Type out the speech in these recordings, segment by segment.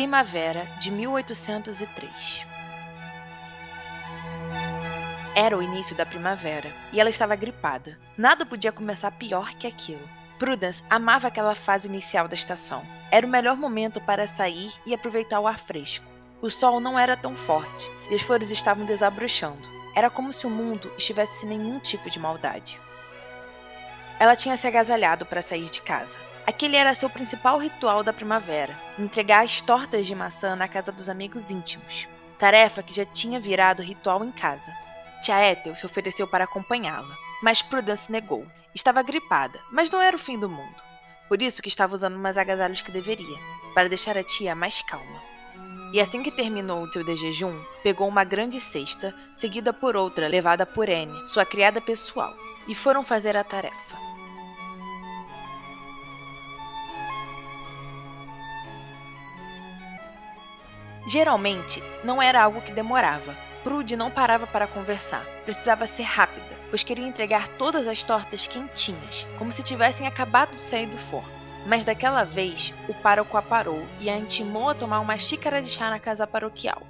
Primavera de 1803. Era o início da primavera e ela estava gripada. Nada podia começar pior que aquilo. Prudence amava aquela fase inicial da estação. Era o melhor momento para sair e aproveitar o ar fresco. O sol não era tão forte e as flores estavam desabrochando. Era como se o mundo estivesse sem nenhum tipo de maldade. Ela tinha se agasalhado para sair de casa. Aquele era seu principal ritual da primavera: entregar as tortas de maçã na casa dos amigos íntimos. Tarefa que já tinha virado ritual em casa. Tia Ethel se ofereceu para acompanhá-la, mas Prudence negou. Estava gripada, mas não era o fim do mundo. Por isso que estava usando mais agasalhos que deveria, para deixar a tia mais calma. E assim que terminou o seu de jejum, pegou uma grande cesta, seguida por outra levada por Anne, sua criada pessoal, e foram fazer a tarefa. Geralmente, não era algo que demorava, Prude não parava para conversar. Precisava ser rápida, pois queria entregar todas as tortas quentinhas, como se tivessem acabado de sair do forno. Mas daquela vez, o pároco a parou e a intimou a tomar uma xícara de chá na casa paroquial.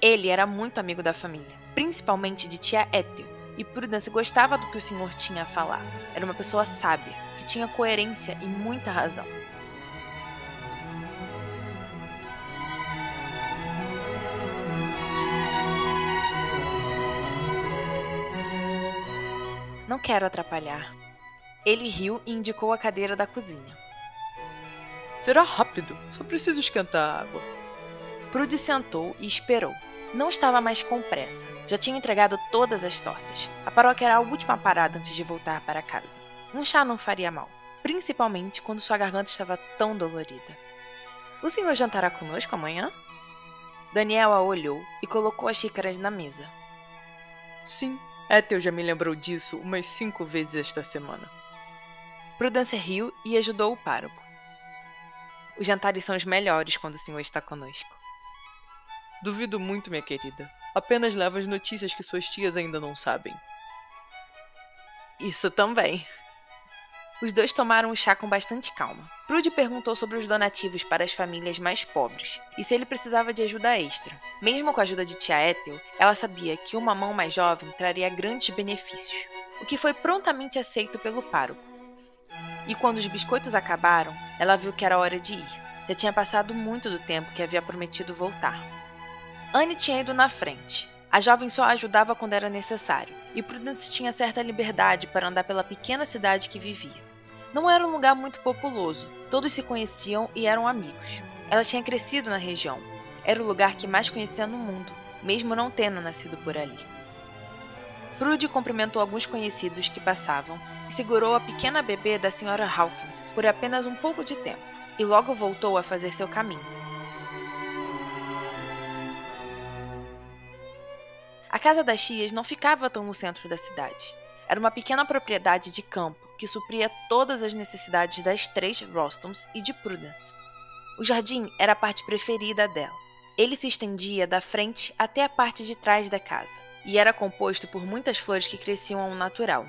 Ele era muito amigo da família, principalmente de tia Ethel, e Prudence gostava do que o senhor tinha a falar. Era uma pessoa sábia, que tinha coerência e muita razão. Não quero atrapalhar. Ele riu e indicou a cadeira da cozinha. Será rápido, só preciso esquentar a água. Prude sentou e esperou. Não estava mais com pressa. Já tinha entregado todas as tortas. A paróquia era a última parada antes de voltar para casa. Um chá não faria mal, principalmente quando sua garganta estava tão dolorida. O senhor jantará conosco amanhã? Daniel a olhou e colocou as xícaras na mesa. Sim, Ethel já me lembrou disso umas cinco vezes esta semana. Prudence riu e ajudou o pároco. Os jantares são os melhores quando o senhor está conosco. Duvido muito, minha querida. Apenas levo as notícias que suas tias ainda não sabem. Isso também. Os dois tomaram o chá com bastante calma. Prude perguntou sobre os donativos para as famílias mais pobres e se ele precisava de ajuda extra. Mesmo com a ajuda de tia Ethel, ela sabia que uma mão mais jovem traria grandes benefícios, o que foi prontamente aceito pelo pároco. E quando os biscoitos acabaram, ela viu que era hora de ir. Já tinha passado muito do tempo que havia prometido voltar. Anne tinha ido na frente. A jovem só ajudava quando era necessário, e Prudence tinha certa liberdade para andar pela pequena cidade que vivia. Não era um lugar muito populoso, todos se conheciam e eram amigos. Ela tinha crescido na região, era o lugar que mais conhecia no mundo, mesmo não tendo nascido por ali. Prude cumprimentou alguns conhecidos que passavam e segurou a pequena bebê da senhora Hawkins por apenas um pouco de tempo, e logo voltou a fazer seu caminho. A casa das Chias não ficava tão no centro da cidade. Era uma pequena propriedade de campo que supria todas as necessidades das três Rostons e de Prudence. O jardim era a parte preferida dela. Ele se estendia da frente até a parte de trás da casa e era composto por muitas flores que cresciam ao natural.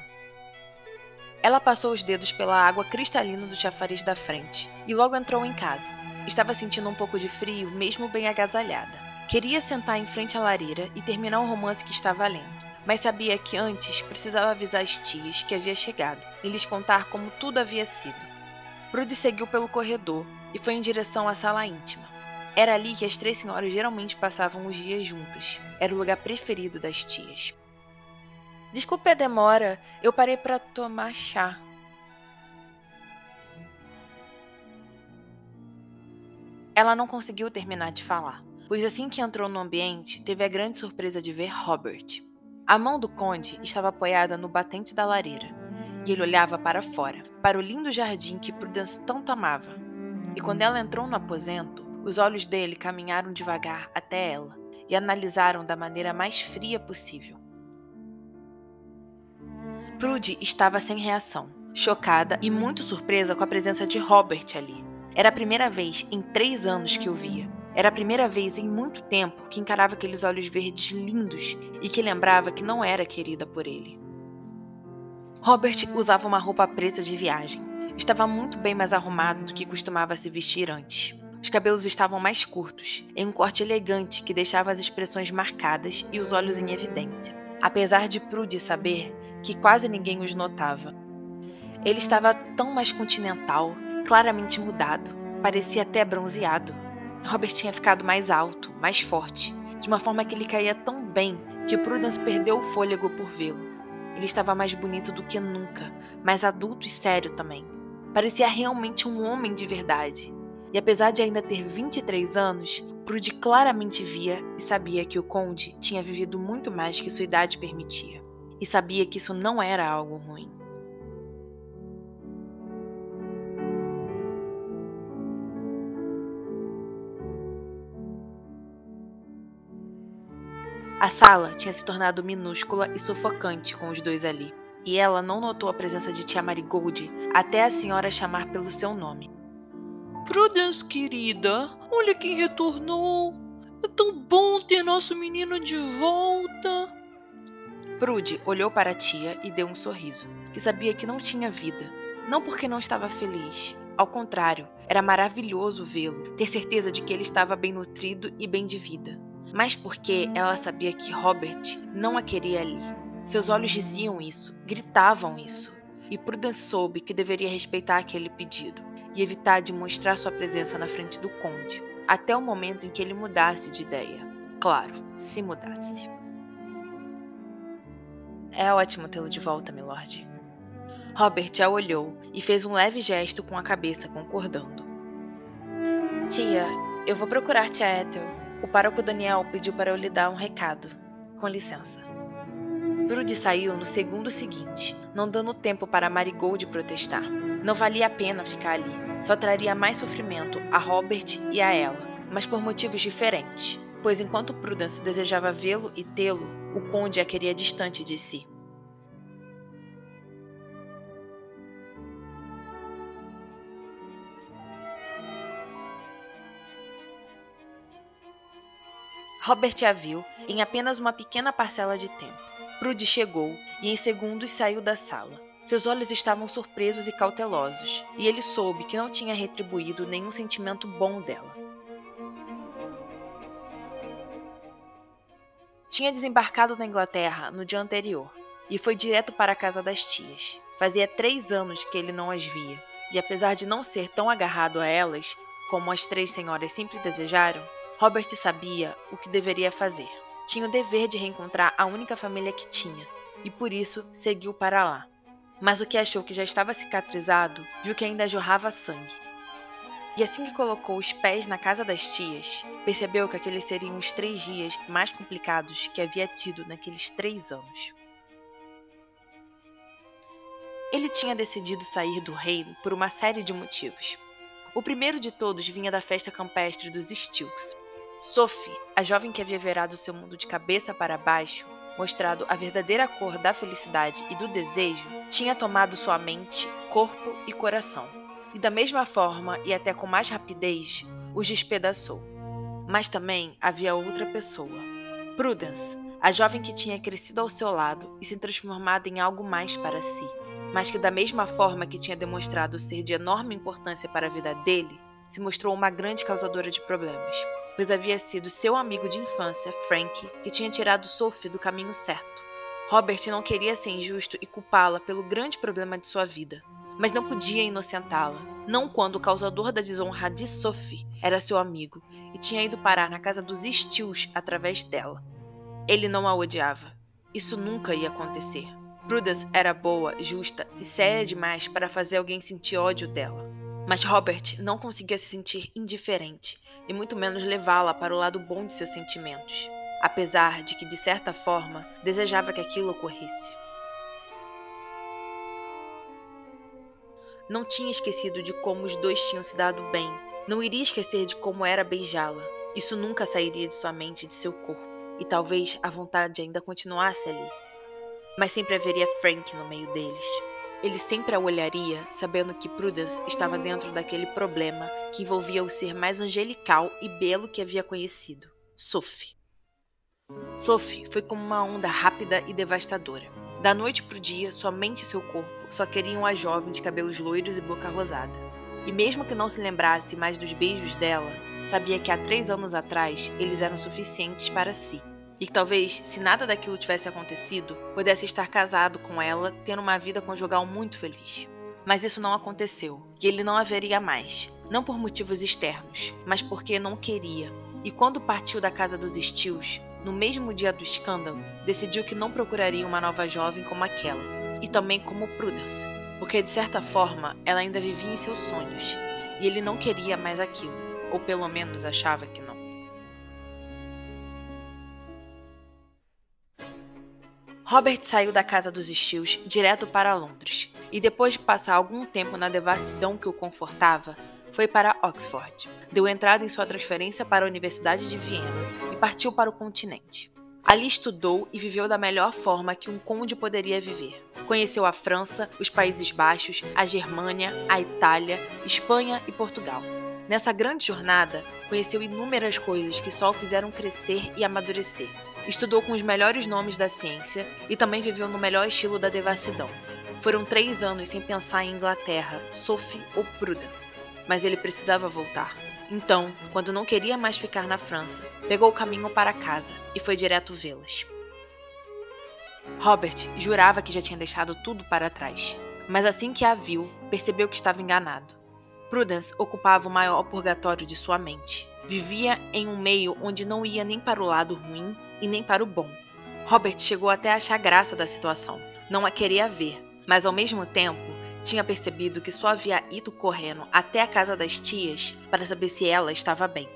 Ela passou os dedos pela água cristalina do chafariz da frente e logo entrou em casa. Estava sentindo um pouco de frio, mesmo bem agasalhada. Queria sentar em frente à lareira e terminar o romance que estava lendo mas sabia que antes precisava avisar as tias que havia chegado e lhes contar como tudo havia sido. Prudy seguiu pelo corredor e foi em direção à sala íntima. Era ali que as três senhoras geralmente passavam os dias juntas. Era o lugar preferido das tias. Desculpe a demora, eu parei para tomar chá. Ela não conseguiu terminar de falar, pois assim que entrou no ambiente, teve a grande surpresa de ver Robert. A mão do conde estava apoiada no batente da lareira, e ele olhava para fora, para o lindo jardim que Prudence tanto amava. E quando ela entrou no aposento, os olhos dele caminharam devagar até ela e analisaram da maneira mais fria possível. Prude estava sem reação, chocada e muito surpresa com a presença de Robert ali. Era a primeira vez em três anos que o via. Era a primeira vez em muito tempo que encarava aqueles olhos verdes lindos e que lembrava que não era querida por ele. Robert usava uma roupa preta de viagem. Estava muito bem mais arrumado do que costumava se vestir antes. Os cabelos estavam mais curtos, em um corte elegante que deixava as expressões marcadas e os olhos em evidência, apesar de Prudy saber que quase ninguém os notava. Ele estava tão mais continental, claramente mudado, parecia até bronzeado. Robert tinha ficado mais alto, mais forte, de uma forma que ele caía tão bem que Prudence perdeu o fôlego por vê-lo. Ele estava mais bonito do que nunca, mais adulto e sério também. Parecia realmente um homem de verdade. E apesar de ainda ter 23 anos, Prudy claramente via e sabia que o conde tinha vivido muito mais que sua idade permitia. E sabia que isso não era algo ruim. A sala tinha se tornado minúscula e sufocante com os dois ali, e ela não notou a presença de tia Marigold até a senhora chamar pelo seu nome. Prudence, querida, olha quem retornou. É tão bom ter nosso menino de volta. Prude olhou para a tia e deu um sorriso, que sabia que não tinha vida. Não porque não estava feliz. Ao contrário, era maravilhoso vê-lo, ter certeza de que ele estava bem nutrido e bem de vida mas porque ela sabia que Robert não a queria ali. Seus olhos diziam isso, gritavam isso. E Prudence soube que deveria respeitar aquele pedido e evitar de mostrar sua presença na frente do conde, até o momento em que ele mudasse de ideia. Claro, se mudasse. É ótimo tê-lo de volta, milord. Robert a olhou e fez um leve gesto com a cabeça, concordando. Tia, eu vou procurar tia Ethel. O pároco Daniel pediu para eu lhe dar um recado. Com licença. Prudy saiu no segundo seguinte, não dando tempo para Marigold protestar. Não valia a pena ficar ali. Só traria mais sofrimento a Robert e a ela, mas por motivos diferentes. Pois enquanto Prudence desejava vê-lo e tê-lo, o conde a queria distante de si. Robert a viu em apenas uma pequena parcela de tempo. Prudy chegou e em segundos saiu da sala. Seus olhos estavam surpresos e cautelosos, e ele soube que não tinha retribuído nenhum sentimento bom dela. Tinha desembarcado na Inglaterra no dia anterior e foi direto para a casa das tias. Fazia três anos que ele não as via, e apesar de não ser tão agarrado a elas como as três senhoras sempre desejaram, Robert sabia o que deveria fazer. Tinha o dever de reencontrar a única família que tinha, e por isso seguiu para lá. Mas o que achou que já estava cicatrizado, viu que ainda jorrava sangue. E assim que colocou os pés na casa das tias, percebeu que aqueles seriam os três dias mais complicados que havia tido naqueles três anos. Ele tinha decidido sair do reino por uma série de motivos. O primeiro de todos vinha da festa campestre dos Stilks, Sophie, a jovem que havia virado seu mundo de cabeça para baixo, mostrado a verdadeira cor da felicidade e do desejo, tinha tomado sua mente, corpo e coração. E da mesma forma, e até com mais rapidez, os despedaçou. Mas também havia outra pessoa. Prudence, a jovem que tinha crescido ao seu lado e se transformado em algo mais para si, mas que, da mesma forma que tinha demonstrado ser de enorme importância para a vida dele, se mostrou uma grande causadora de problemas pois havia sido seu amigo de infância, Frank, que tinha tirado Sophie do caminho certo. Robert não queria ser injusto e culpá-la pelo grande problema de sua vida, mas não podia inocentá-la, não quando o causador da desonra de Sophie era seu amigo e tinha ido parar na casa dos Steels através dela. Ele não a odiava. Isso nunca ia acontecer. Prudence era boa, justa e séria demais para fazer alguém sentir ódio dela. Mas Robert não conseguia se sentir indiferente e muito menos levá-la para o lado bom de seus sentimentos, apesar de que, de certa forma, desejava que aquilo ocorresse. Não tinha esquecido de como os dois tinham se dado bem, não iria esquecer de como era beijá-la. Isso nunca sairia de sua mente e de seu corpo, e talvez a vontade ainda continuasse ali. Mas sempre haveria Frank no meio deles. Ele sempre a olharia, sabendo que Prudence estava dentro daquele problema que envolvia o ser mais angelical e belo que havia conhecido, Sophie. Sophie foi como uma onda rápida e devastadora. Da noite para o dia, sua mente e seu corpo só queriam a jovem de cabelos loiros e boca rosada. E mesmo que não se lembrasse mais dos beijos dela, sabia que há três anos atrás eles eram suficientes para si. E que talvez, se nada daquilo tivesse acontecido, pudesse estar casado com ela, tendo uma vida conjugal muito feliz. Mas isso não aconteceu, e ele não haveria mais, não por motivos externos, mas porque não queria. E quando partiu da casa dos estios, no mesmo dia do escândalo, decidiu que não procuraria uma nova jovem como aquela, e também como Prudence, porque de certa forma ela ainda vivia em seus sonhos, e ele não queria mais aquilo, ou pelo menos achava que não. Robert saiu da casa dos estios direto para Londres, e depois de passar algum tempo na devassidão que o confortava, foi para Oxford. Deu entrada em sua transferência para a Universidade de Viena e partiu para o continente. Ali estudou e viveu da melhor forma que um conde poderia viver. Conheceu a França, os Países Baixos, a Germânia, a Itália, Espanha e Portugal. Nessa grande jornada, conheceu inúmeras coisas que só o fizeram crescer e amadurecer. Estudou com os melhores nomes da ciência e também viveu no melhor estilo da devassidão. Foram três anos sem pensar em Inglaterra, Sophie ou Prudence, mas ele precisava voltar. Então, quando não queria mais ficar na França, pegou o caminho para casa e foi direto vê-las. Robert jurava que já tinha deixado tudo para trás, mas assim que a viu, percebeu que estava enganado. Prudence ocupava o maior purgatório de sua mente. Vivia em um meio onde não ia nem para o lado ruim e nem para o bom. Robert chegou até a achar graça da situação. Não a queria ver, mas ao mesmo tempo tinha percebido que só havia ido correndo até a casa das tias para saber se ela estava bem.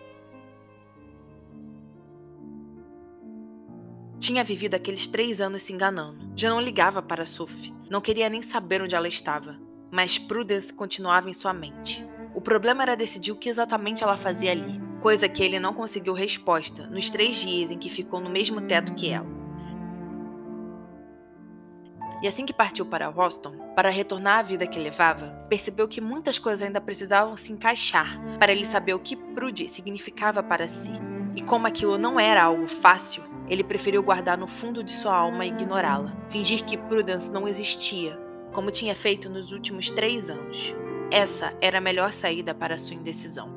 Tinha vivido aqueles três anos se enganando. Já não ligava para Sophie. Não queria nem saber onde ela estava mas Prudence continuava em sua mente. O problema era decidir o que exatamente ela fazia ali, coisa que ele não conseguiu resposta nos três dias em que ficou no mesmo teto que ela. E assim que partiu para Boston, para retornar à vida que levava, percebeu que muitas coisas ainda precisavam se encaixar para ele saber o que Prude significava para si. E como aquilo não era algo fácil, ele preferiu guardar no fundo de sua alma e ignorá-la, fingir que Prudence não existia como tinha feito nos últimos três anos. Essa era a melhor saída para sua indecisão.